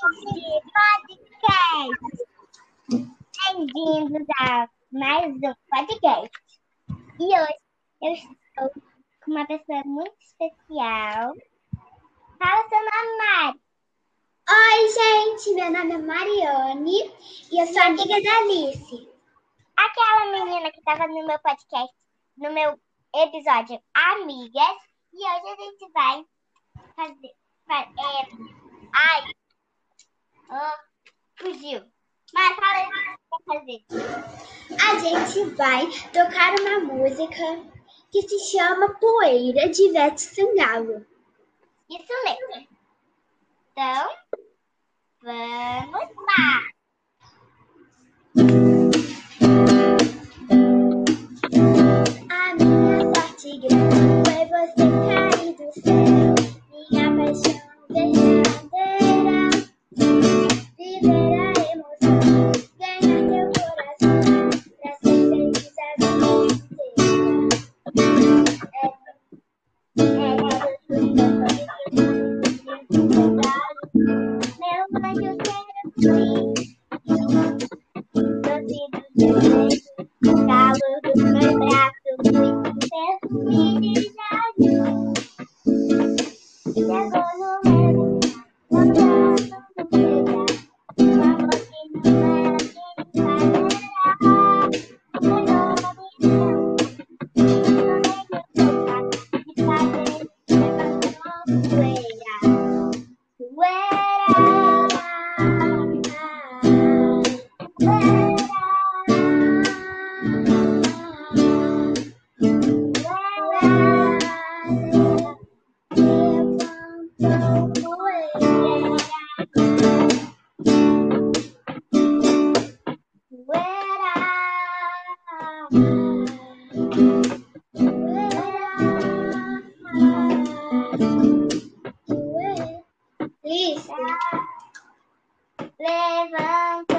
podcast! Bem-vindos a mais um podcast. E hoje eu estou com uma pessoa muito especial. Fala seu nome, Mari. Oi, gente, meu nome é Mariane e eu sou amiga da Alice. Aquela menina que estava no meu podcast, no meu episódio Amigas. E hoje a gente vai fazer. vai- é, ai. Fugiu. Mas fala o que você vai fazer. A gente vai tocar uma música que se chama Poeira de Ivete Sangalo. Isso mesmo. Então, vamos lá. A minha sorte grande foi você cair do céu. Minha paixão verdadeira. Meu anjo quero feliz. Doce do seu beijo, calor do meu braço, muito felicidade. Chegou no meu quando não chega. O amor que não era quem fazerá. Chegou na minha Lice, Levanta